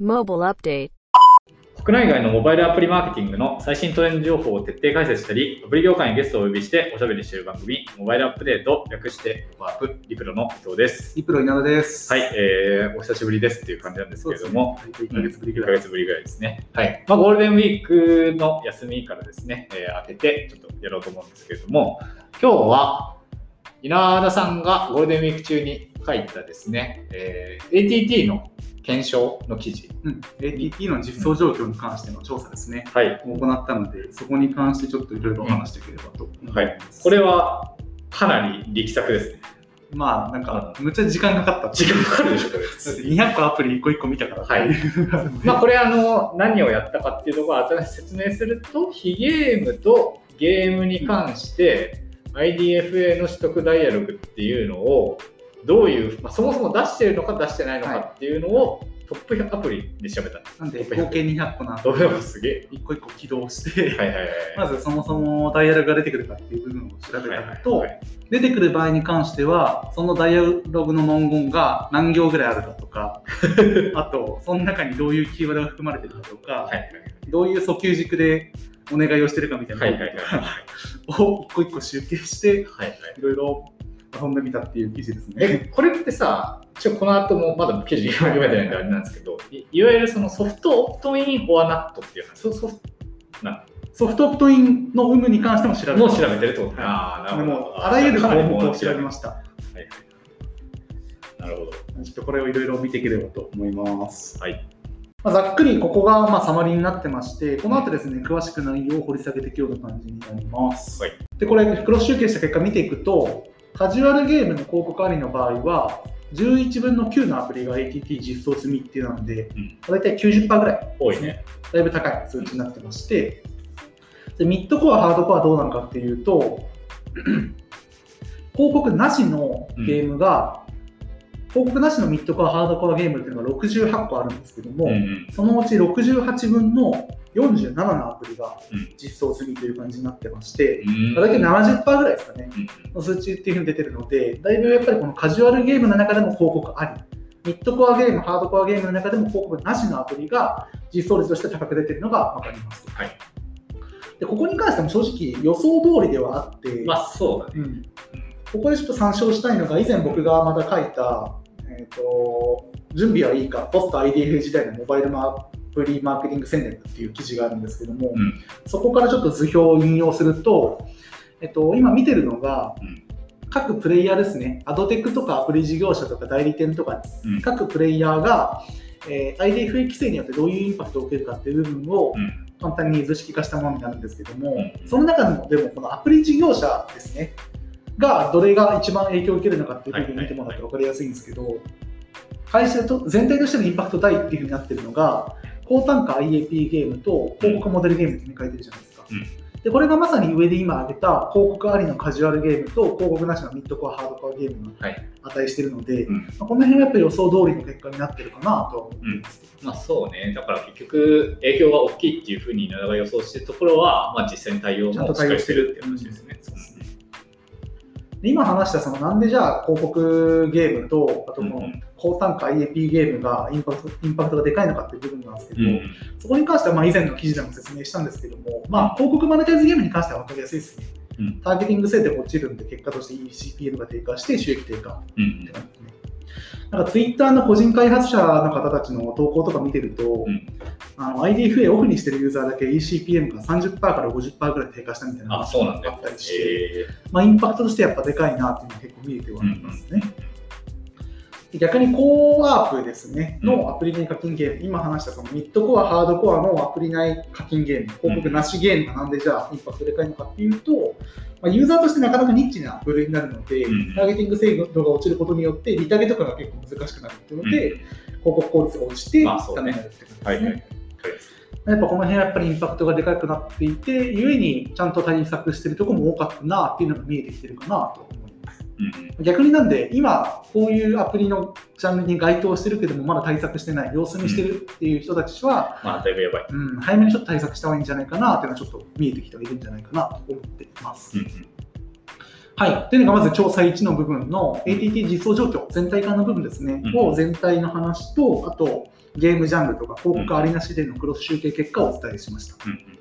Mobile Update 国内外のモバイルアプリマーケティングの最新トレンド情報を徹底解説したり、アプリ業界にゲストをお呼びしておしゃべりしている番組、モバイルアップデート、略してモバアップ、リプロの伊藤です。リプロ稲田です。はい、えー、お久しぶりですっていう感じなんですけれども、そうですね、1ヶ月ぶりぐ1らい。ヶ月ぶりぐらいですね。はい。まあ、ゴールデンウィークの休みからですね、えー、明けてちょっとやろうと思うんですけれども、今日は稲田さんがゴールデンウィーク中に書いたですね、えー、ATT の検証の記事。うん、ATT の実装状況に関しての調査ですね、はい。行ったので、そこに関してちょっといろいろ話していければと思います。はい。これはかなり力作ですね。まあ、なんか、むっちゃ時間かかった。時間かかるでしょ、これ。だって200個アプリ1個1個見たから。はい まあ、これあの何をやったかっていうところを新しく説明すると非ゲームとゲームに関して IDFA の取得ダイアログっていうのをどういう、まあ、そもそも出してるのか出してないのかっていうのをトップ100アプリで調べた。なんで、合計200個な。んで、すげえ。1個1個起動して、はいはいはい。まずそもそもダイヤルが出てくるかっていう部分を調べたのと、はいはいはい出てくる場合に関しては、そのダイアログの文言が何行ぐらいあるかとか、あと、その中にどういうキーワードが含まれてるかとか、はいはいどういう訴求軸でお願いをしてるかみたいなはいはいはい。を一個一個集計して、はいはい。いろいろ遊んでみたっていう記事ですね。えこれってさ、ちょこの後もまだ記事読めてないんであれなんですけど、いいわゆるそのソフトオプトイン・フォアナットっていう話ソソフなソフトオプトインの有無に関しても調べのを調べてるってことね。はいああ、なでるほど。もあらゆる項目を調べまました。はいはい。なるほど。ちょっとこれをいろいろ見ていければと思います。はい。まあ、ざっくりここがまあサマリーになってまして、この後ですね、詳しく内容を掘り下げていくような感じになります。はいで、これ、クロス集計した結果見ていくと、カジュアルゲームの広告ありの場合は、11分の9のアプリが ATT 実装済みっていうので、うん。大体90%ぐらい多いね。だいぶ高い数値になってまして、でミッドコア、ハードコアはどうなのかっていうと、広告なしのゲームが、広告なしのミッドコア、ハードコアゲームっていうのが68個あるんですけども、うんうん。そのうち68分の47のアプリがうん。実装済みという感じになってまして、うん。大体70%ぐらいですかね、うん。の数値っていうふうに出てるので、だいぶやっぱりこのカジュアルゲームの中でも広告あり、ミッドコアゲーム、ハードコアゲームの中でも広告なしのアプリが実装率として高く出てるのが分かります。はい。でここに関しても正直予想通りではあって、まあそうだね。うん。ここでちょっと参照したいのが、以前僕がまた書いた、えーと準備はいいか、ポスト IDF 時代のモバイルアプリマーケティング戦略っていう記事があるんですけども、うん。そこからちょっと図表を引用すると、えっと、今見てるのが、うん。各プレイヤーですね、アドテックとかアプリ事業者とか代理店とか、うん。各プレイヤーが、えー IDFA 規制によってどういうインパクトを受けるかっていう部分をうん。簡単に図式化したものになるんですけども、うん。その中でも、でもこのアプリ事業者ですね、がどれが一番影響を受けるのかっていう部分を見てもらうと分かりやすいんですけど、会社と全体としてのインパクト大っていうふうになってるのが、高単価 IAP ゲームと広告モデルゲームって書いてるじゃないですか。うんでこれがまさに上で今挙げた広告ありのカジュアルゲームと広告なしのミッドコア、ハードコアゲームがはい。値してるので、うんまあこの辺はやっぱり予想通りの結果になってるかなとは思っています。まあそうね。だから結局影響が大きいっていうふうに稲田が予想してるところは、まあ実際に対応もしっかりしてるっていう話ですね。今話したそのなんでじゃあ広告ゲームとあとこのうんうん高単価 IAP ゲームがインパクトインパクトがでかいのかっていう部分なんですけど、うん。そこに関してはまあ以前の記事でも説明したんですけども、まあ、広告マネタイズゲームに関しては分かりやすいですね。うん。ターゲティング性で落ちるんで結果として ECPM が低下して収益低下うんって感じですね。なんかツイッターの個人開発者の方たちの投稿とか見てると、うん。あの IDFA オフにしてるユーザーだけ ECPM が30%から50%ぐらい低下したみたいなあ、そうなんだ。あったりして、えまあ、インパクトとしてやっぱでかいなっていうのは結構見えてはありますね。で逆にコーアープですね、うん。のアプリ内課金ゲーム、今話したそのミッドコア、ハードコアのアプリ内課金ゲーム、広告なしゲームがなんでじゃあインパクトでかいのかっていうと、まあ、ユーザーとしてなかなかニッチな部類になるので、うん。ターゲティング精度が落ちることによって、リターゲとかが結構難しくなるっていうので、うん。広告効率が落ちて、ダメになるって感じですね。はいはい。やっぱこの辺はやっぱりインパクトがでかくなっていて、ゆえにちゃんと対策してるところも多かったなっていうのが見えてきてるかなと思います。うん逆になんで、今、こういうアプリのジャンルに該当してるけども、まだ対策してない、様子見してるっていう人たちは、まあだいぶやばい。うん、早めにちょっと対策した方がいいんじゃないかなっていうのはちょっと見えてきてはいるんじゃないかなと思っています。うんはい。というのがまず調査1の部分の ATT 実装状況、全体化の部分ですね、うんを全体の話と、あと、ゲームジャンルとか広告ありなしでのクロス集計結果をお伝えしました。うん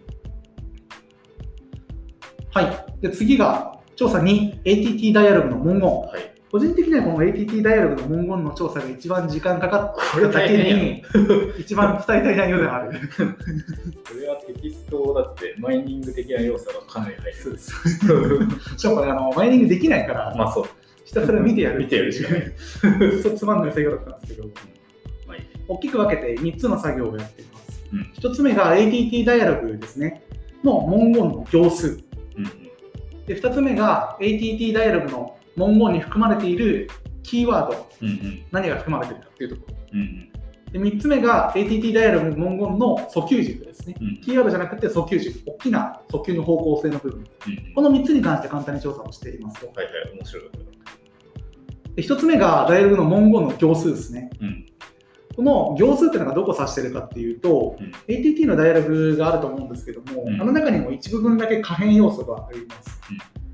はい。で、次が、調査2、ATT ダイアログの文言。はい。個人的にはこの ATT ダイアログの文言の調査が一番時間かかっただけに、一番伝えたい内容ではある。これはテキストだってマイニング的な要素がかなり入る。そうです。しかもあの、マイニングできないから、まあそう。ひたすら見てやる。見てやるしかない。そうつまんない作業だったんですけど、まあいい大きく分けて3つの作業をやっています。うん1つ目が ATT ダイアログですね、の文言の行数。うんで2つ目が ATT ダイアログの文言に含まれているキーワード、うんうん何が含まれているかっていうところ。うんうんで3つ目が ATT ダイアログの文言の訴求軸ですね。うんキーワードじゃなくて訴求軸、大きな訴求の方向性の部分。うんこの3つに関して簡単に調査をしていますと。はいはい、面白い。で1つ目がダイアログの文言の行数ですね。うんこの行数っていうのがどこ指してるかっていうと、うん。ATT のダイアログがあると思うんですけども、うん。あの中にも一部分だけ可変要素があります。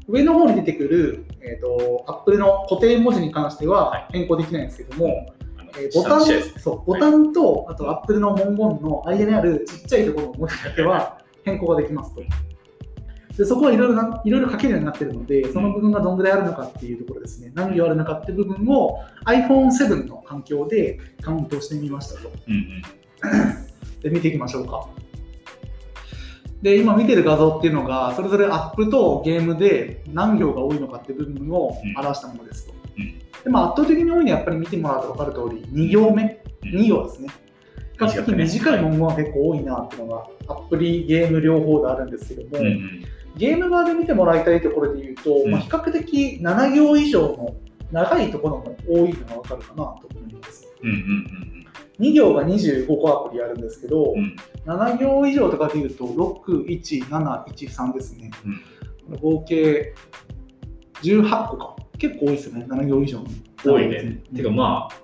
上の方に出てくる、えー、と Apple の固定文字に関してはは変更できないんですけども、えーボタンそうボタンと、あと Apple の文言の間にあるちっちゃいところの文字だけは変更ができますと。でそこはいろいろないろいろ書けるようになっているので、その部分がどんぐらいあるのかっていうところですね、何行あるのかっていう部分を iPhone7 の環境でカウントしてみましたと。うんうん で見ていきましょうか。で、今見てる画像っていうのが、それぞれアップとゲームで何行が多いのかっていう部分を表したものですと。うんでまあ、圧倒的に多いのはやっぱり見てもらうと分かる通り、2行目、うん2行ですね。比較的短い文言は結構多いなっていうのが、アプリ、ゲーム両方であるんですけども、うんうんゲーム側で見てもらいたいところで言うと、うんまあ、比較的7行以上の長いところも多いのが分かるかなと思います。うんうん2行が25個アプリあるんですけど、うんうん7行以上とかでいうと、6、1、7、1、3ですね。うん合計18個か。結構多いですよね、7行以上の。多いね。うんてかまあ、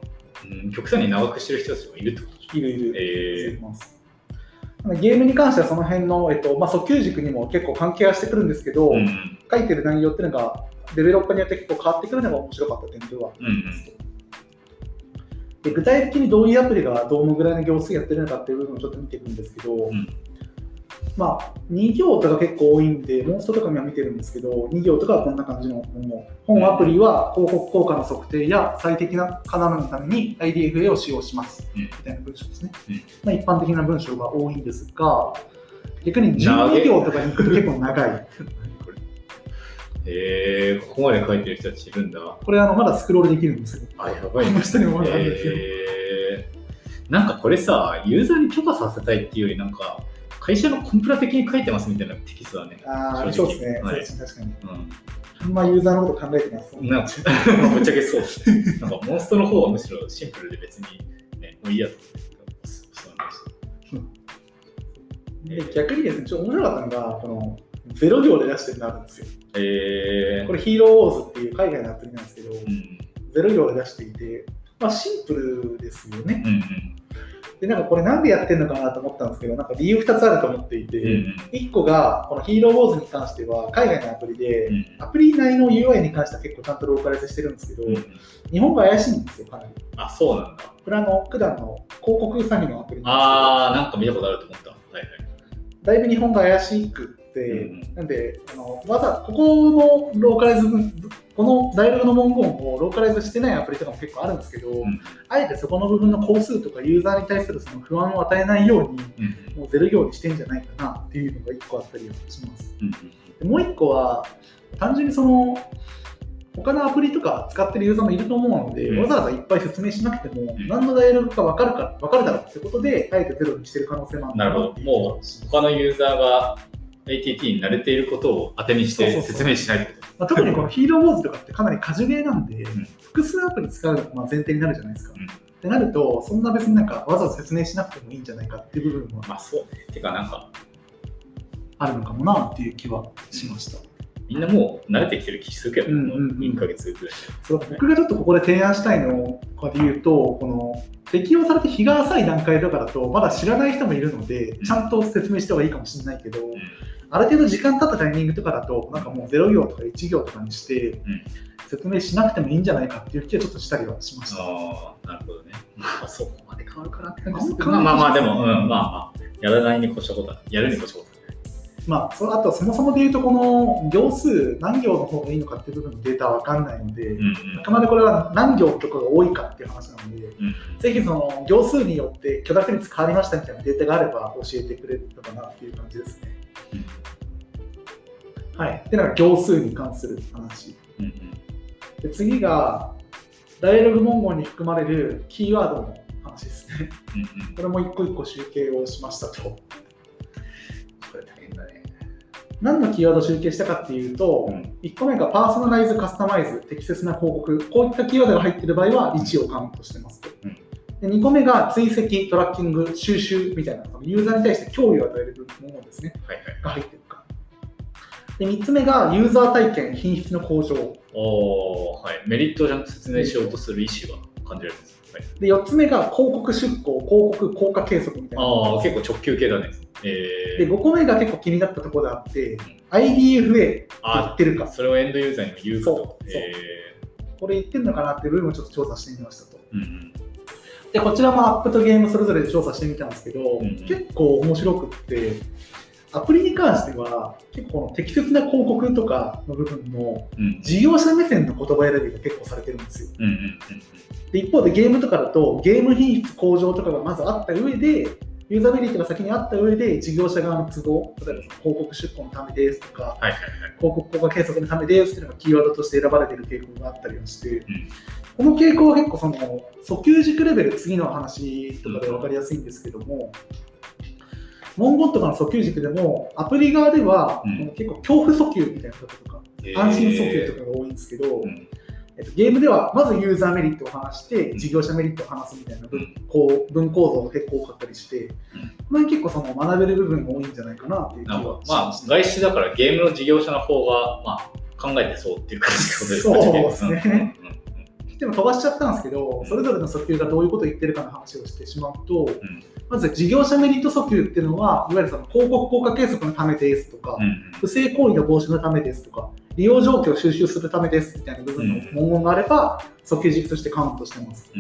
うん極端に長くしてる人たちもいるってこといるいる。えーいますゲームに関してはその辺の、えっとまあ、訴求軸にも結構関係はしてくるんですけど、うん。うん書いてる内容っていうのがデベロッパーによって結構変わってくるのが面白かった点ではありますと。で具体的にどういうアプリがどのぐらいの行数やってるのかっていう部分をちょっと見ていくんですけど、んまあ、2行とか結構多いんで、モンストとかも見てるんですけど、2行とかはこんな感じのもの。本アプリは広告効果の測定や最適な化のために IDFA を使用します。うんみたいな文章ですね。うんまあ、一般的な文章が多いんですが、逆に長い12行とかに行くと結構長い。えー、ここまで書いてる人たちいるんだ。これあのまだスクロールできるんですよ。あ、やばいこの下にもまだあるんですよ。えー、なんかこれさ、ユーザーに許可させたいっていうより、なんか、会社のコンプラ的に書いてますみたいなテキストだね。ああ、そうですね。はい確かに。うん。あんまユーザーのこと考えてます。なんか、ぶっちゃけそう。なんか、モンストの方はむしろシンプルで別に、ね、もういいやと思って。逆にですね、ちょっと面白かったのが、このゼロ行で出してるのあるんですよ。えー、これヒーローウォーズっていう海外のアプリなんですけど、うん。ゼロ行で出していて、まあ、シンプルですよね。うんで、なんかこれなんでやってるのかなと思ったんですけど、なんか理由2つあると思っていて、うん。うん1個が、このヒーローウォーズに関しては、海外のアプリで、うん。アプリ内の UI に関しては結構ちゃんとローカライズしてるんですけど、うん。日本が怪しいんですよ、かなり。あ、そうなんだ。これあの、普段の広告詐欺のアプリなんですけどあー、なんか見たことあると思った。はいはい。だいぶ日本が怪しくうんなんであの、わざここのローカライズ分、このダイヤルの文言をローカライズしてないアプリとかも結構あるんですけど、んあえてそこの部分の工数とかユーザーに対するその不安を与えないように、うん。もうゼロ行にしてんじゃないかなっていうのが1個あったりはします。うん。でもう1個は、単純にその、他のアプリとか使ってるユーザーもいると思うので、うんわざわざいっぱい説明しなくても、ん何のダイヤルか分かるか分かるだろうってことで、あえてゼロにしてる可能性もあるなるほど。もう、他のユーザーが ATT に慣れていることを当てにして説明しないってこまあ、特にこのヒーローウォーズとかってかなり過剰ゲーなんで、ん複数アプリ使うのがまあ前提になるじゃないですか。うんってなると、そんな別になんかわざわざ説明しなくてもいいんじゃないかっていう部分と。はまあそうね。てかなんか、あるのかもなっていう気はしました。みんなもう慣れてきてる気するけど、うんうんうんもう1ヶ月ぐらい。そう僕がちょっとここで提案したいので言うと、この適用されて日が浅い段階とかだと、まだ知らない人もいるので、ちゃんと説明した方がいいかもしれないけど、ある程度時間経ったタイミングとかだと、なんかもう0行とか1行とかにして、ん説明しなくてもいいんじゃないかっていう気はちょっとしたりはしました。ああ、なるほどね。ま あ、そこまで変わるかなって感じですけど。まあまあまあ、でも、うん、まあまあ、やらないに越したことは、やるに越したこと。まあ、そあとそもそもで言うと、この行数、何行の方がいいのかっていう部分のデータは分かんないので、うんうんあくまでこれは何行とかが多いかっていう話なので、うんぜひその行数によって許諾率変わりましたみたいなデータがあれば教えてくれるのかなっていう感じですね。はい。で、なんか行数に関する話。うんうんで次が、ダイアログ文言に含まれるキーワードの話ですね。うんうんこれも一個一個集計をしましたと。これ大変だね。何のキーワードを集計したかっていうと、うん1個目がパーソナライズ、カスタマイズ、適切な広告、こういったキーワードが入っている場合は1をカウントしてますと。うんで2個目が追跡、トラッキング、収集みたいな、ユーザーに対して脅威を与えるものですね、はいはい。が入っているか。で3つ目がユーザー体験、品質の向上。おーはい。メリットをちゃんと説明しようとする意思が感じられます。はい、で4つ目が広告出稿、広告効果計測みたいな。ああ、結構直球系だね。えでー、5個目が結構気になったところであって、IDFA って言あってるか、それをエンドユーザーにも言うかそうこれ言ってるのかなっていう部分をちょっと調査してみましたと。ーうんうん。でこちらもアップとゲームそれぞれで調査してみたんですけど、うんうん。結構面白くってアプリに関しては結構この適切な広告とかの部分のうん。事業者目線の言葉選びが結構されてるんですよ。うんうんうんで一方でゲームとかだとゲーム品質向上とかがまずあった上でユーザーメリットが先にあった上で事業者側の都合例えばその広告出稿のためですとかはいはいはい。広告効果計測のためですっていうのがキーワードとして選ばれている傾向があったりはして、ん。この傾向は結構その訴求軸レベル次の話とかで分かりやすいんですけども、文言とかの訴求軸でもアプリ側では、うん。結構恐怖訴求みたいなこととか、えー。安心訴求とかが多いんですけど、うん。えっと、ゲームではまずユーザーメリットを話して事業者メリットを話すみたいな文,、こう文構造が結構多かったりして、この辺結構その学べる部分が多いんじゃないかなっていう気はかまあ。外資だからゲームの事業者の方が、まあ、考えてそうっていう感じですね。そうですね。うん。うん。うんでも飛ばしちゃったんですけど、それぞれの訴求がどういうことを言ってるかの話をしてしまうと、まず事業者メリット訴求っていうのは、いわゆるその広告効果計測のためですとか、うんうん。不正行為の防止のためですとか、利用状況を収集するためですみたいな部分の文言があれば、訴求軸としてカウントしてます。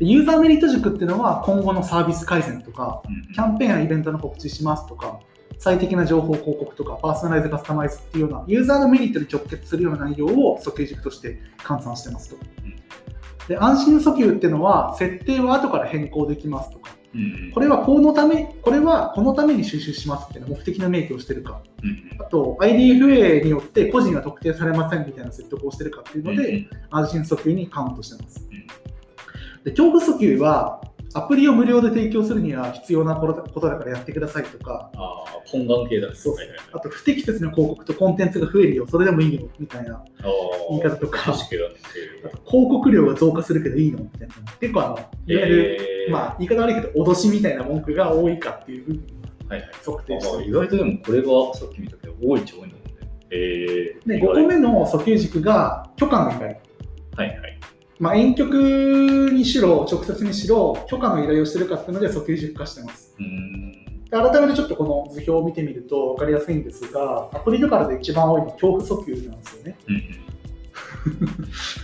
ユーザーメリット軸っていうのは、今後のサービス改善とか、うん。キャンペーンやイベントの告知しますとか、最適な情報広告とか、パーソナライズカスタマイズっていうような、ユーザーのメリットに直結するような内容を訴求軸として換算してますと。で安心訴求っていうのは、設定は後から変更できますとか、これはこのため、これはこのために収集しますっていうの目的の明記をしてるか、あと IDFA によって個人が特定されませんみたいな説得をしてるかっていうので、安心訴求にカウントしてます。うん。で恐怖訴求は、アプリを無料で提供するには必要なことだからやってくださいとか、ああ、本願系だね。そうはいはいはいあと不適切な広告とコンテンツが増えるよ、それでもいいよみたいなあ言い方とか。あと広告量が増加するけどいいのみたいな、結構あの、いわゆる、えーまあ言い方悪いけど、脅しみたいな文句が多いかっていう部分はいはい。を測定してある意外とでもこれがさっき見たけど多いっちゃ多いんだもんね。えー、で、5個目の訴求軸が許可の依頼。はいはい。まあ、遠曲にしろ、直接にしろ、許可の依頼をしてるかっていうので訴求軸化してます。改めてちょっとこの図表を見てみると分かりやすいんですが、アプリとかで一番多いのは恐怖訴求なんですよね。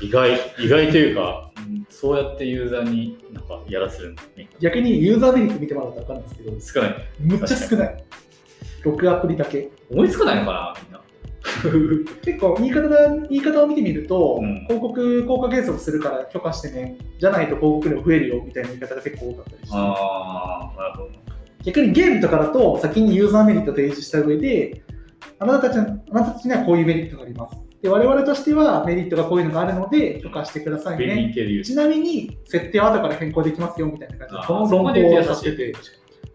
意外、意外というか、そうやってユーザーになんかやらせる。逆にユーザーメリット見てもらうと分かるんですけど、少ない。むっちゃ少ない。6アプリだけ。思いつかないのかな、みんな。結構言い方が言い方を見てみると、うん。広告効果計測するから許可してね、じゃないと広告量増えるよみたいな言い方が結構多かったりして。ああ、なるほど。逆にゲームとかだと先にユーザーメリットを提示した上であなたたちあなたたちにはこういうメリットがあります。で我々としてはメリットがこういうのがあるので許可してくださいね。ちなみに設定は後から変更できますよみたいな感じでの論考をさせて。て、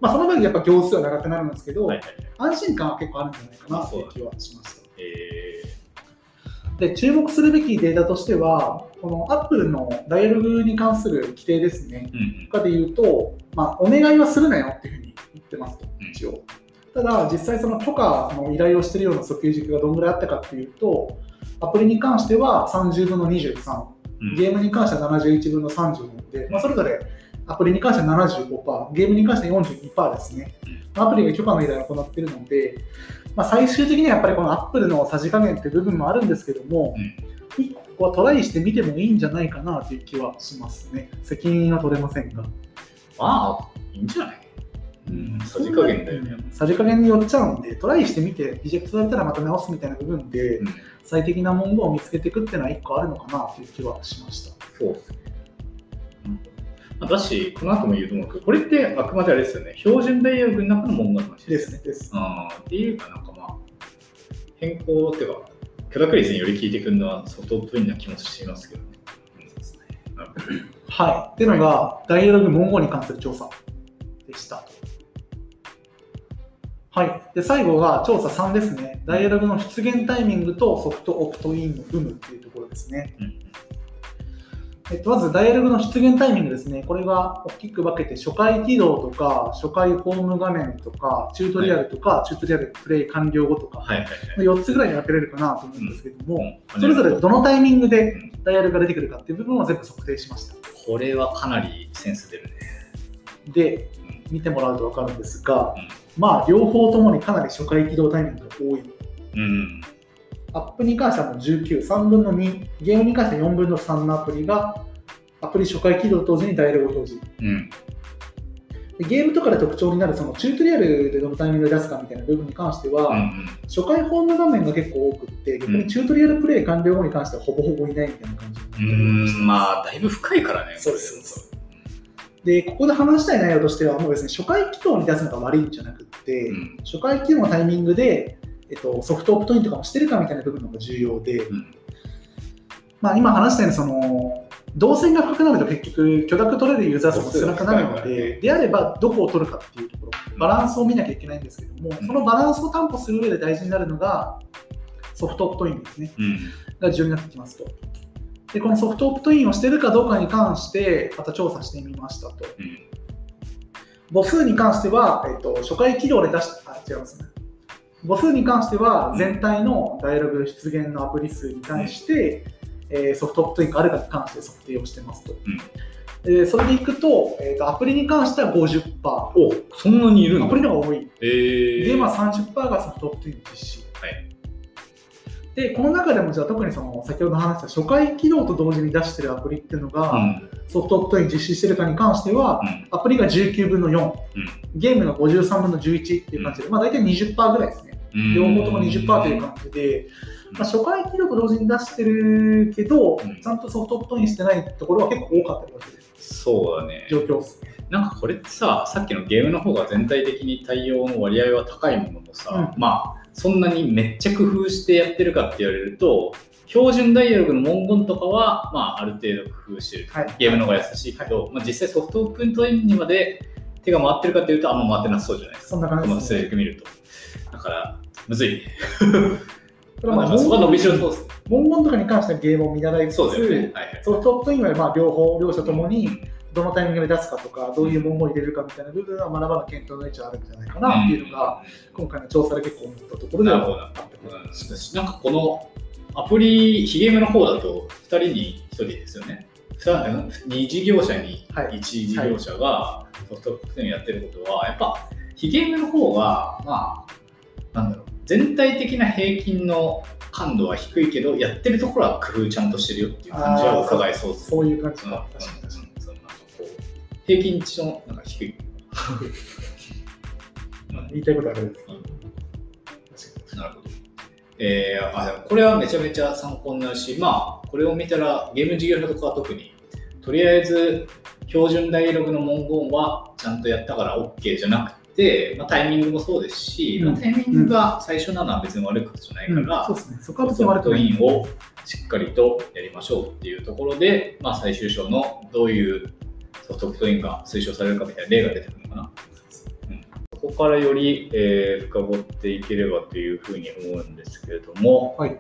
まあ、その分やっぱ行数は長くなるんですけど、はいはいはい。安心感は結構あるんじゃないかなっていう気はしましたえで注目するべきデータとしてはこの Apple のダイアログに関する規定ですね。かで言うと、まあ、お願いはするなよっていうふうに言ってますとうん、一応。ただ、実際その許可の依頼をしているような訴求軸がどんぐらいあったかっていうと、アプリに関しては30分の23、うん。ゲームに関しては71分の30なので、まあ、それぞれアプリに関しては75%、ゲームに関しては42%ですね。アプリが許可の依頼を行っているので、まあ、最終的にはやっぱりこの Apple のさじ加減っていう部分もあるんですけども、うん一個はトライしてみてもいいんじゃないかなという気はしますね。責任は取れませんが。まあ、いいんじゃない？うん、さじ加減だよね。さじ加減によっちゃうんで、トライしてみて、リジェクトされたらまた直すみたいな部分で、うん最適な文言を見つけていくっていうのは一個あるのかなという気はしました。そうですね。まあだし、この後も言うと思うけど、これってあくまであれですよね、標準ダイヤログの中の文言の話ですね。です。っていうかなんかまあ、変更っていうか、許諾率により効いてくるのはソフトっぽいな気もしますけどね。はい。っていうのが、ダイアログ文言に関する調査でした。はい。で、最後が調査3ですね。ダイアログの出現タイミングとソフトオプトインの有無っていうところですね。うんえっと、まず、ダイアログの出現タイミングですね。これが大きく分けて、初回起動とか、初回ホーム画面とか、チュートリアルとか、チュートリアルプレイ完了後とか、はいはいはい。4つぐらいに分けれるかなと思うんですけども、うんそれぞれどのタイミングでダイヤルが出てくるかっていう部分を全部測定しました。これはかなりセンス出るね。で、見てもらうと分かるんですが、まあ、両方ともにかなり初回起動タイミングが多い。うん。アップに関してはもう19、3分の2、ゲームに関しては4分の3のアプリが、アプリ初回起動と同時にダイヤルを表示。うん。でゲームとかで特徴になるそのチュートリアルでどのタイミングで出すかみたいな部分に関しては、うん初回ホーム画面が結構多くって、逆にチュートリアルプレイ完了後に関してはほぼほぼいないみたいな感じうん。まあ、だいぶ深いからね。そうですで、ここで話したい内容としては、もうですね、初回起動に出すのが悪いんじゃなくって、うん初回起動のタイミングで、えっと、ソフトオプトインとかもしてるかみたいな部分の方が重要で、うんまあ、今話したように、その、動線が深くなると結局、許諾取れるユーザー数も少なくなるのでで、であればどこを取るかっていうところ、バランスを見なきゃいけないんですけども、うんそのバランスを担保する上で大事になるのが、ソフトオプトインですね。うん。が重要になってきますと。で、このソフトオプトインをしているかどうかに関して、また調査してみましたと。うん。母数に関しては、えっと、初回起動で出しあ、違いますね。母数に関しては、全体のダイアログ出現のアプリ数に対して、えーソフトオプトインがあるかに関して測定をしてますと。えーそれでいくと,、えーと、アプリに関しては50%。おそんなにいるんだアプリの方が多い。えー、で、まあ30%がソフトオプトイン実施。はいで、この中でもじゃあ特にその先ほど話した初回起動と同時に出してるアプリっていうのが、うんソフトオプトイン実施してるかに関しては、うんアプリが19分の4、うんゲームが53分の11っていう感じで、まあ大体20%ぐらいですね。うん両方とも20%という感じで、まあ、初回起動と同時に出してるけど、うんちゃんとソフトオプトインしてないところは結構多かったりはするそうだね。状況ですね。なんかこれってさ、さっきのゲームの方が全体的に対応の割合は高いものもさ、うまあ、そんなにめっちゃ工夫してやってるかって言われると、標準ダイアログの文言とかは、まあ、ある程度工夫してる。はいゲームの方が優しいけど、まあ、実際ソフトオプトインにまで手が回ってるかっていうと、あんま回ってなさそうじゃないですか。そんな感じですね。見ると。だから、むずいね。これはまあまあ、そこは伸びしろそうですね。文言とかに関してはゲームを見習いつつ、そうだよね。はいはい。ソフトオプトインはまあ両方、両者ともにどのタイミングで出すかとか、どういう文言を入れるかみたいな部分は学ばな検討の余地はあるんじゃないかなっていうのが、今回の調査で結構思ったところではなるほどあったと思います。なんかこのアプリ、ヒゲームの方だと2人に1人ですよね。2事業者にはい1事業者がソフトオプトインやってることは、やっぱヒゲームの方が、まあ、なんだろう、全体的な平均の感度は低いけど、やってるところは工夫ちゃんとしてるよっていう感じは伺えそうですそういう感じうんか。確かに確かに。うんそう。なんかこう。平均値のなんか低い。言いたいことあるんです。う。んなるほど。えー、あでもこれはめちゃめちゃ参考になるし、まあ、これを見たらゲーム事業者とかは特に、とりあえず標準ダイアログの文言はちゃんとやったから OK じゃなくて、まあ、タイミングもそうですし、うんまあ、タイミングが最初なのは別に悪いことじゃないから、そうですね。そこは別に悪くない。インをしっかりとやりましょうっていうところで、まあ、最終章のどういうソフトインが推奨されるかみたいな例が出てくるのかな。うんそこからより、えー深掘っていければというふうに思うんですけれども、はい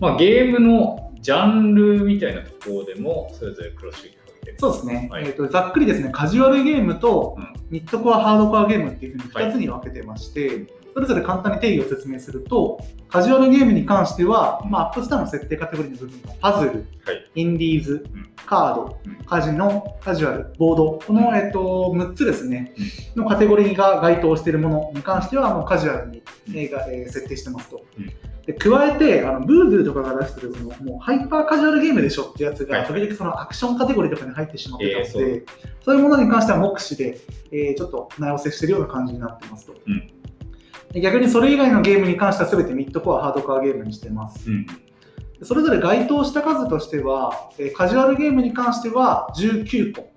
まあ、ゲームのジャンルみたいなところでもそれぞれ黒シートが出てる。そうですね、はい。えーと。ざっくりですね、カジュアルゲームとうん。ミッドコア、ハードコアゲームっていうふうに2つに分けてまして、それぞれ簡単に定義を説明すると、カジュアルゲームに関しては、まあ、アップスターの設定カテゴリーの部分がパズル、はい。インディーズうん、カードうん、カジノ、カジュアル、ボード、この、えっと、6つですね、のカテゴリーが該当しているものに関しては、もうカジュアルに、えー設定してますと。うんで加えて、あのブードゥーとかが出してるそのもうハイパーカジュアルゲームでしょってやつが、はい時々そのアクションカテゴリーとかに入ってしまってたので、えーそうそういうものに関しては目視で、えーちょっと名寄せしてるような感じになってますと。うんで逆にそれ以外のゲームに関しては全てミッドコア、ハードコアゲームにしてます。うん。それぞれ該当した数としては、えーカジュアルゲームに関しては19個。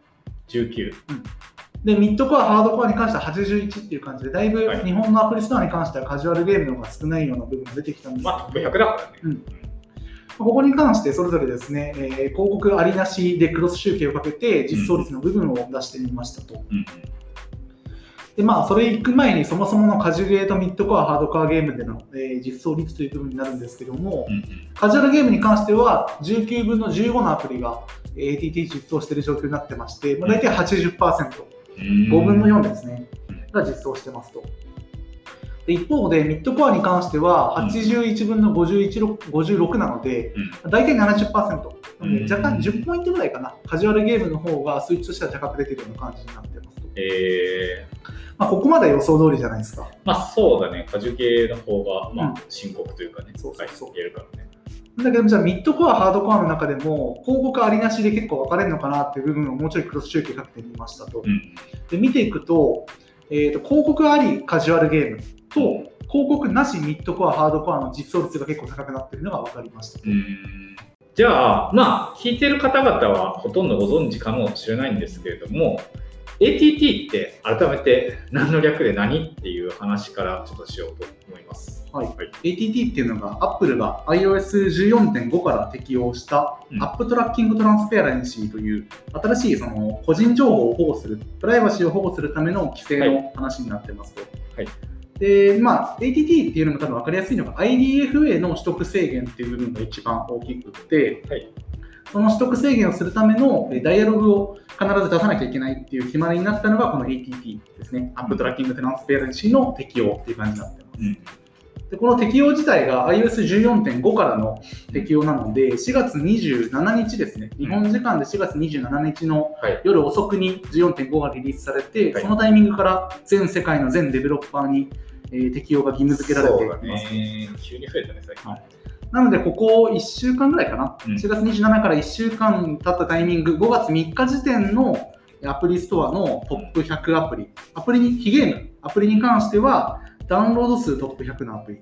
19。で、ミッドコア、ハードコアに関しては81っていう感じで、だいぶはい日本のアプリストアに関してはカジュアルゲームの方が少ないような部分が出てきたんですけど、まあ、トップ100だからね。うんここに関してそれぞれですね、えー広告ありなしでクロス集計をかけて実装率の部分を出してみましたと。うん。で、まあ、それ行く前にそもそものカジュゲーとミッドコア、ハードコアゲームでの、えー実装率という部分になるんですけども、うん。カジュアルゲームに関しては19分の15のアプリがえー ATT 実装している状況になってまして、まあ、大体80%、うん。5分の4ですねうん、が実装してますと。で一方で、ミッドコアに関しては81分の51 56なので、うん。大体70%。なのうんで若干10ポイントぐらいかな、カジュアルゲームの方が数値としては高く出てるような感じになってますと。えー、まあ、ここまでは予想通りじゃないですか。まあそうだね、カジュ系の方が、まうんあ、深刻というかね、そうそうそうはい言えるからね。だけど、じゃあミッドコア、ハードコアの中でも、広告ありなしで結構分かれるのかなっていう部分をもうちょいクロス集計かけてみましたと。うん。で見ていくと,、えーと、広告ありカジュアルゲームと、広告なしミッドコア、ハードコアの実装率が結構高くなっているのが分かりましたと。うんじゃあ、まあ、聞いてる方々はほとんどご存知かもしれないんですけれども、ATT って改めて何の略で何っていう話からちょっとしようと思います。はいはい ATT っていうのが、Apple が iOS14.5 から適用した、うんアップトラッキングトランスペアレンシーという、新しいその個人情報を保護する、プライバシーを保護するための規制の話になってますと。はいで、まあ、ATT っていうのも多分分かりやすいのが、IDFA の取得制限っていう部分が一番大きくって、はいその取得制限をするためのえダイアログを必ず出さなきゃいけないっていう決まりになったのが、この ATT ですね。アップトラッキングトランスペアレンシーの適用っていう感じになってます。うんでこの適用自体が iOS14.5 からの適用なので、4月27日ですね、日本時間で4月27日のはい。夜遅くに14.5がリリースされて、はいそのタイミングから全世界の全デベロッパーに、えー適用が義務付けられています。ね。急に増えたね、最近。はいなので、ここ1週間ぐらいかな、うん4月27から1週間経ったタイミング、5月3日時点のアプリストアのトップ100アプリ、アプリに、非ゲーム、アプリに関しては、ダウンロード数トップ100のアプリ。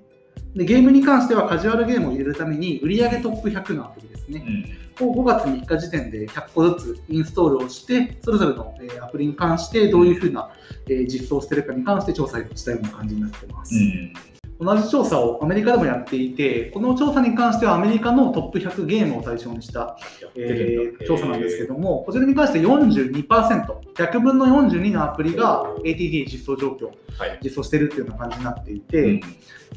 でゲームに関してはカジュアルゲームを入れるために売上トップ100のアプリですね。を5月3日時点で100個ずつインストールをして、それぞれのえーアプリに関してどういうふうなえー実装をしているかに関して調査したような感じになっています。うん。同じ調査をアメリカでもやっていて、この調査に関してはアメリカのトップ100ゲームを対象にした、えー調査なんですけども、こちらに関して42%、100分の42のアプリが ATD 実装状況、はい。実装しているっていうような感じになっていて、うん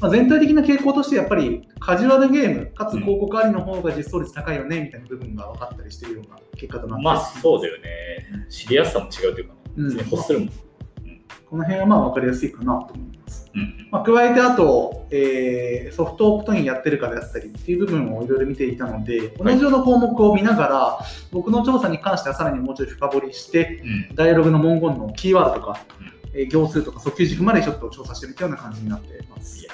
まあ、全体的な傾向としてやっぱりカジュアルゲーム、かつ広告ありの方が実装率高いよねみたいな部分が分かったりしているような結果となっていまあます。そうだよね。知りやすさも違うというか、うんするもん。この辺はまあ分かりやすいかなと思います。うん。まあ、加えてあと、えーソフトオプトインやってるかであったりっていう部分をいろいろ見ていたので、同じような項目を見ながら、僕の調査に関してはさらにもうちょい深掘りして、うん。ダイアログの文言のキーワードとか、うんえー行数とか訴求軸までちょっと調査してみたような感じになっています。いや。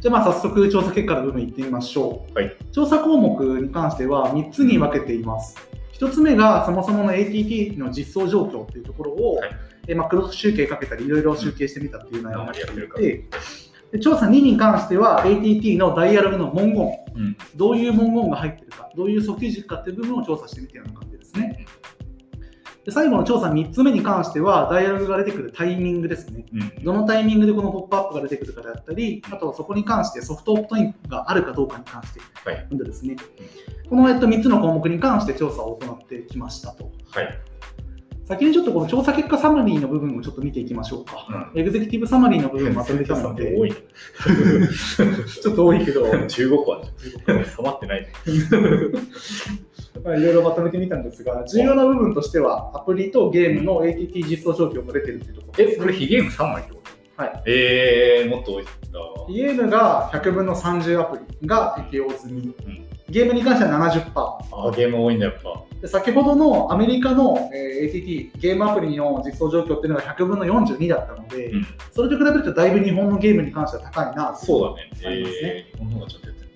じゃあまあ早速調査結果の部分いってみましょう。はい調査項目に関しては3つに分けています。1つ目がそもそもの ATT の実装状況っていうところを、はいえーまあ、クロス集計かけたりいろいろ集計してみたっていう内容になっていうんて、で調査2に関しては ATT のダイアログの文言、うん。どういう文言が入ってるか、どういう訴求軸かっていう部分を調査してみたような感じですね。で最後の調査3つ目に関しては、ダイアログが出てくるタイミングですね。うん。どのタイミングでこのポップアップが出てくるかであったり、あとはそこに関してソフトオプトインがあるかどうかに関して、はい。でですね、この、えっと、3つの項目に関して調査を行ってきましたと。はい。先にちょっとこの調査結果サマリーの部分をちょっと見ていきましょうか。エグゼクティブサマリーの部分をまとめたので、多いね。ちょっと多いけど、中国は収まってないね。まあいろいろまとめてみたんですが、重要な部分としては、アプリとゲームの ATT 実装状況が出てるというところえ、ですこれ非ゲーム3枚ってこはい。えー、もっと多いんだ。ゲームが100分の30アプリが適用済み。んゲームに関しては70%。あーゲーム多いんだ、やっぱ。で先ほどのアメリカの、えー ATT、ゲームアプリの実装状況っていうのが100分の42だったので、うんそれと比べるとだいぶ日本のゲームに関しては高いなそうだね。ありますねえー、日本の方がちょっとやってる。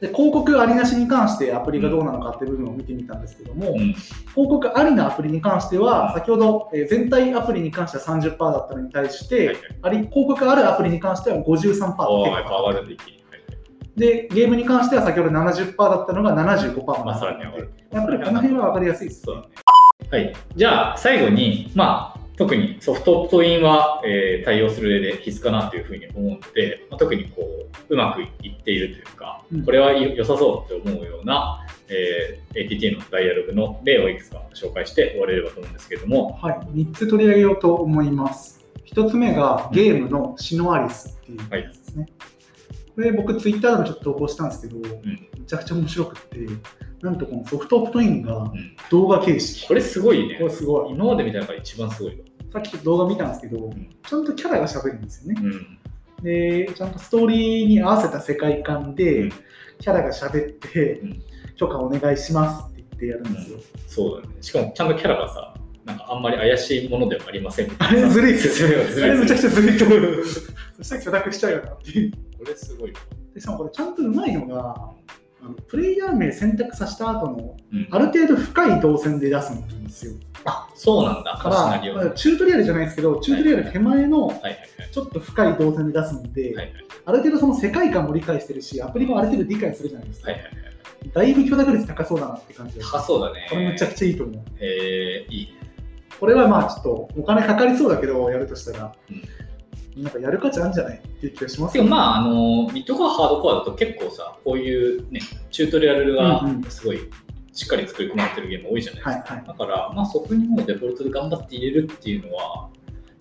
で広告ありなしに関してアプリがどうなのかっていう部分を見てみたんですけども、うん広告ありなアプリに関しては、先ほど、えー全体アプリに関しては30%だったのに対して、はいはいあり広告あるアプリに関しては53%ああ、やっぱ上がるんでで、ゲームに関しては先ほど70%だったのが75%まあさらに上がるやっぱりこの辺は分かりやすいですね。はい。じゃあ、最後に、まあ、特にソフトオプトインは、えー対応する上で必須かなというふうに思うので、まあ、特にこう、うまくいっているというか、うんこれは良さそうって思うような、えー ATT のダイアログの例をいくつか紹介して終われればと思うんですけれども、はい、3つ取り上げようと思います。1つ目がゲームのシノアリスっていうやつですね。これ僕ツイッターでもちょっと投稿したんですけど、めちゃくちゃ面白くって、なんとこのソフトオプトインがん動画形式。これすごいねこ。れすごい。今まで見た中で一番すごいわ。さっき動画見たんですけど、んちゃんとキャラが喋るんですよね。うん。で、ちゃんとストーリーに合わせた世界観で、うんキャラが喋って、うん許可お願いしますって言ってやるんですよ。そうだね。しかもちゃんとキャラがさ、なんかあんまり怪しいものではありませんあれずるいですよね。ずるいあれめちゃくちゃずるいと思う。そしたら許諾しちゃうよなっていう。これすごいわ。でしかもこれちゃんとうまいのが、あのプレイヤー名選択させた後のうんある程度深い動線で出すんですよ。あ、そうなんだ。から、チュートリアルじゃないですけど、チュートリアル手前のはいはいちょっと深い動線で出すので、はい。はいある程度その世界観も理解してるし、アプリもある程度理解するじゃないですか。はいはいはい。だいぶ許諾率高そうだなって感じです。高そうだね。これめちゃくちゃいいと思う。えー、いい。これはまあちょっとお金かかりそうだけど、やるとしたら、なんかやる価値あるんじゃないっていう気がしますよでもまあ、あの、ミッドコア、ハードコアだと結構さ、こういうね、チュートリアルがすごいしっかり作り込まれてるゲーム多いじゃないですか。はいはい。だから、まあそこにもうデフォルトで頑張って入れるっていうのは、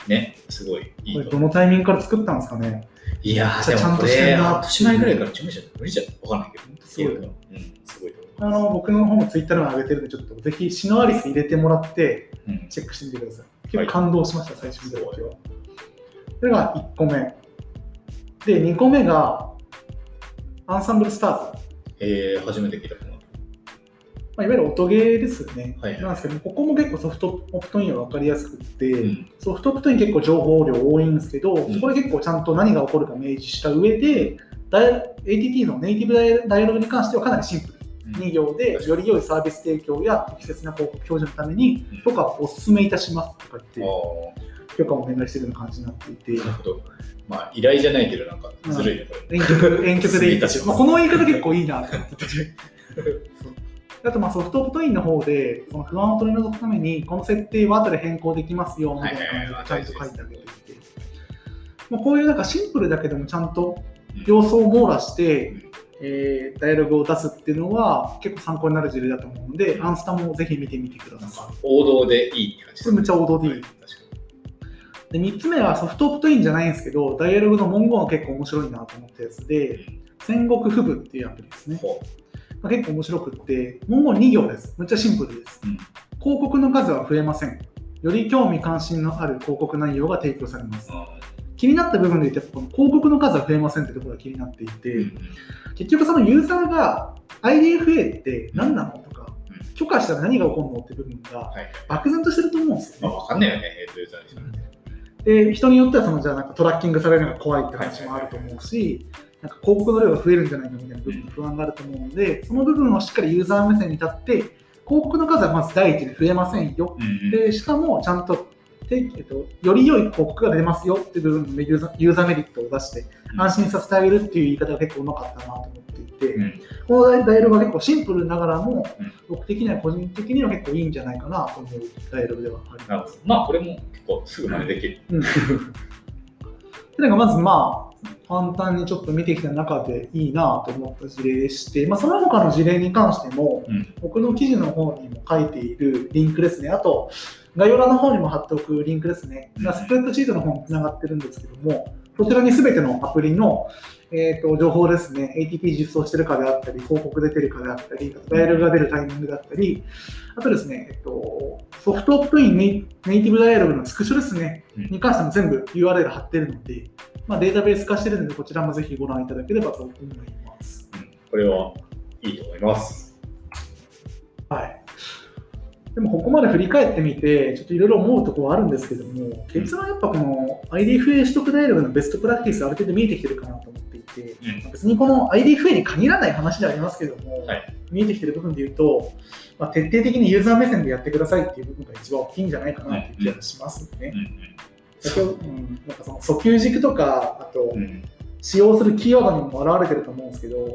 ね、すごいいいどのタイミングから作ったんですかねいやー、でもことれ、半年前ぐらいから準備して無理じゃん。わかんないけど。すごいうん、すごいとあ。の僕の方もツイッターでも上げてるんで、ちょっとぜひシノアリス入れてもらって、うんチェックしてみてください。結構感動しました、最初見た時は。それが1個目。で、2個目が、アンサンブルスターズ。えー、初めて聞いたかな。まあ、いわゆる音ゲーですよね。はいはいなんですけど、ここも結構ソフトオプトインは分かりやすくって、うんソフトオプトイン結構情報量多いんですけど、んそこで結構ちゃんと何が起こるか明示した上で、ATT のネイティブダイダイアログに関してはかなりシンプル。2行でより良いサービス提供や適切な広告表示のために許可をお勧めいたしますとか言ってあ許可をお願いしてるような感じになっていて。ーなるほど。まあ、依頼じゃないけど、なんか、ずるいね、これ。遠曲遠曲でいい。まあ、この言い方結構いいなと思ってて。あとまあソフトオプトインの方でその不安を取り除くためにこの設定は後で変更できますよみたいな感じでちゃんと書いてあげていて、まあ、こういうなんかシンプルだけどもちゃんと要素を網羅して、えーダイアログを出すっていうのは結構参考になる事例だと思うので、アンスタもぜひ見てみてください。王道でいいって感じこれめっちゃ王道でいい。確かで3つ目はソフトオプトインじゃないんですけど、ダイアログの文言が結構面白いなと思ったやつで、戦国フブっていうアプリですね。まあ結構面白くって、文言2行です。めっちゃシンプルです。うん広告の数は増えません。より興味関心のある広告内容が提供されます。う気になった部分で言うと、この広告の数は増えませんってところが気になっていて、ん結局そのユーザーが IDFA って何なのとか、うん許可したら何が起こるのって部分がはい。漠然としてると思うんですまあ、よね。わかんないよね、ユーザーにしたらね。で人によってはそのじゃあなんかトラッキングされるのが怖いって話もあると思うし、なんか広告の量が増えるんじゃないかみたいな部分不安があると思うので、その部分をしっかりユーザー目線に立って、広告の数はまず第一に増えませんよ。うんでしかもちゃんとてえっと、より良い広告が出ますよっていう部分のユーザーユーザーメリットを出してうん。安心させてあげるっていう言い方が結構うまかったなと思っていて、うん。このダイアログは結構シンプルながらも、うん。僕的には個人的には結構いいんじゃないかなと思うダイアログではあります。まあ、これも結構すぐ真似できる。うん、っていうのがまずまあ簡単にちょっと見てきた中でいいなと思った事例でして、まあ、その他の事例に関しても、うん。僕の記事の方にも書いているリンクですね、あと概要欄の方にも貼っておくリンクですね、スプレッドシートの方につながってるんですけども、こちらにすべてのアプリの、えー、と情報ですね、ATP 実装してるかであったり、広告出てるかであったり、ダイヤルが出るタイミングだったり、あとですね、えっと、ソフトオプトインネイネイティブダイアログのスクショですね、うんに関しても全部 URL 貼ってるので、まあ、データベース化してるので、こちらもぜひご覧いただければと思います。うんこれはいいと思います。はい。でもここまで振り返ってみて、ちょっといろいろ思うところはあるんですけども、結論はやっぱこの IDFA 取得ダイアログのベストプラクティスある程度見えてきてるかなと思っていて、うん。別にこの IDFA に限らない話ではありますけども、はい。見えてきてる部分で言うと、まあ、徹底的にユーザー目線でやってくださいっていう部分が一番大きいんじゃないかなっていう気がしますね。うん。先ほど、うん、なんかその訴求軸とか、あとうんうん使用するキーワードにも表れてると思うんですけど、ん。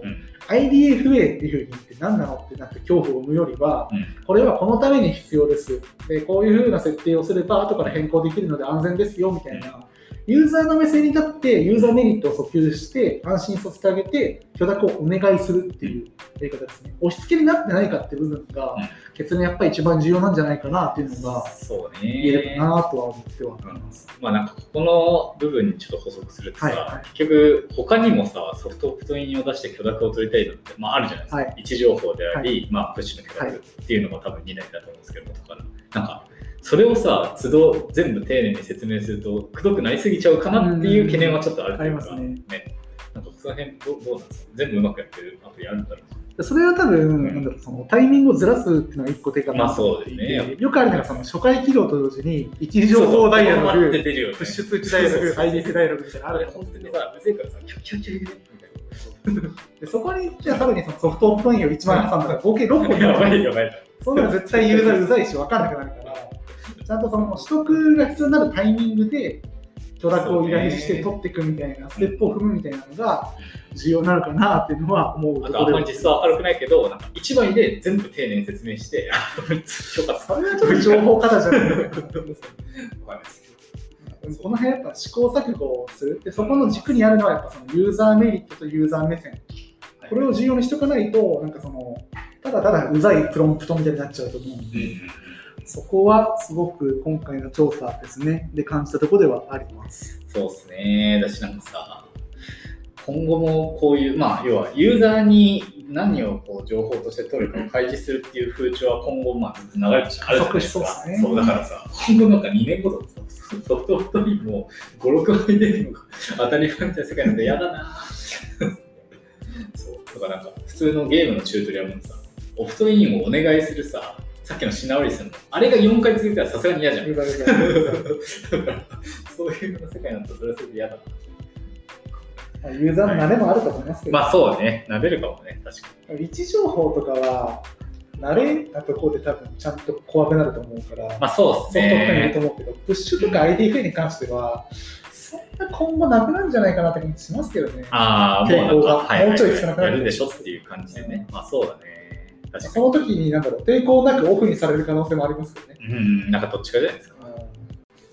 IDFA っていうふうに言って何なのってなって恐怖を生むよりは、うん。これはこのために必要です。で、こういうふうな設定をすれば後から変更できるので安全ですよみたいな、ユーザーの目線に立ってユーザーメリットを訴求して安心させてあげて許諾をお願いするっていうやり方ですね。押し付けになってないかっていう部分がうん。結論やっぱり一番重要なんじゃないかなっていうのがそう言えるね。かなとは思ってはうんいます。まあなんかここの部分にちょっと補足するとさ、はいはい。結局他にもさソフトオプトインを出して許諾を取りたいのって、まあ、あるじゃないですか、はい。位置情報であり、まあ、プッシュの許諾っていうのが多分2台だと思うんですけど元から。なんかそれをさ都度全部丁寧に説明するとくどくなりすぎちゃうかなっていう懸念はちょっとあるというか、うんありますなんかその辺どうどうなんですか？全部うまくやってるアプリあるんだろうそれは多分、んなんだろうそのタイミングをずらすっていうのが一個手かなと思っていて、まあそうですね。よくあるのがその初回起動と同時に位置情報ダイヤログ、出てるよね。プッシュ通知ダイヤログ、そうそうそう IDF ダイヤログみたいなのああれ本当にさうぜえからさキュッキュッキュッキュでそこにじゃあさらにそのソフトオプトインを1枚挟んだら合計6個になる。そんなの絶対ユーザーうざいし分かんなくなるから、ちゃんとその取得が必要になるタイミングで許諾を依頼して取っていくみたいなステップを踏むみたいなのが重要なのかなっていうのは思うあとあんまり実は明るくないけど、なんか1枚で全部丁寧に説明して。それはちょっと情報過多じゃないか。なと思うんですこの辺やっぱ試行錯誤をするでそこの軸にあるのはやっぱそのユーザーメリットとユーザー目線。これを重要にしとかないとなんかそのただただうざいプロンプトみたいになっちゃうと思うんで、うんそこはすごく今回の調査ですねで感じたところではありますそうですね。だしなんかさ、今後もこういう、まあ、要はユーザーに何をこう情報として取るかを開示するっていう風潮は今後、まあ、ずっと流れてあるじゃないですか。そうねそうだからさ、今後なんか2年後とソフトフトにも5、6枚出るのが当たり前みたいな世界なんで嫌だな。そう。だからなんか普通のゲームのチュートリアルもさ、オフトインをお願いするさ、さっきのシナオリスの、あれが4回続いたらさすがに嫌じゃん。そういう世界なんとそれはそれで嫌だな。まあユーザーの慣れもあると思いますけど、まあそうね、撫でるかもね、確か位置情報とかは慣れたところで多分ちゃんと怖くなると思うから、に。まあそうですソフトフトにいるとね。思うけど、プッシュとか IDFA に関しては、そんな今後なくなるんじゃないかなって感じしますけどね。ああ、もうなんか、はいはいもうちょい少なくなるやるでしょっていう感じでね。まあそうだね。確かその時に、なんだろう、抵抗なくオフにされる可能性もありますけどね。に。うん、なんかどっちかじゃないですか。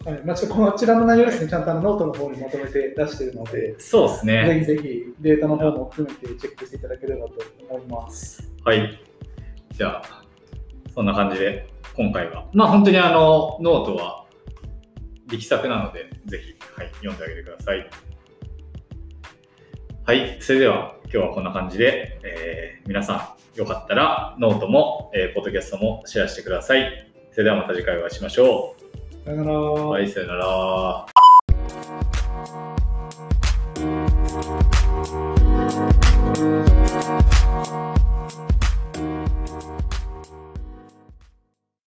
はいまあ、ちょっとこちらの内容ですね、ちゃんとあのノートの方にまとめて出しているので、そうですね。ぜひぜひデータの方も含めてチェックしていただければと思います。はい。じゃあ、そんな感じで、今回は。まあ本当にあの、ノートは力作なので、ぜひ、はい、読んであげてください。はい、それでは今日はこんな感じで、えー皆さんよかったらノートも、えーポッドキャストもシェアしてください。それではまた次回お会いしましょさよなら。う。はい、さよなら。